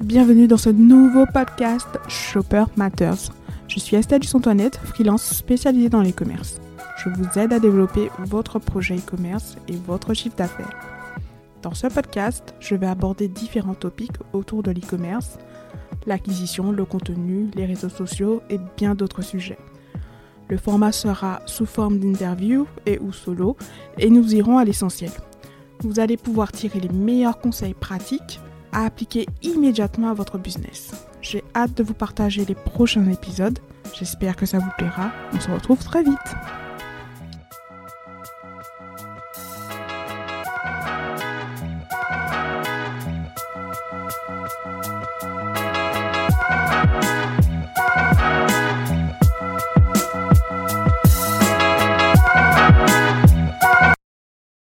bienvenue dans ce nouveau podcast Shopper Matters. Je suis Estelle Dussantoinette, freelance spécialisée dans l'e-commerce. Je vous aide à développer votre projet e-commerce et votre chiffre d'affaires. Dans ce podcast, je vais aborder différents topics autour de l'e-commerce, l'acquisition, le contenu, les réseaux sociaux et bien d'autres sujets. Le format sera sous forme d'interview et ou solo et nous irons à l'essentiel. Vous allez pouvoir tirer les meilleurs conseils pratiques à appliquer immédiatement à votre business. J'ai hâte de vous partager les prochains épisodes. J'espère que ça vous plaira. On se retrouve très vite.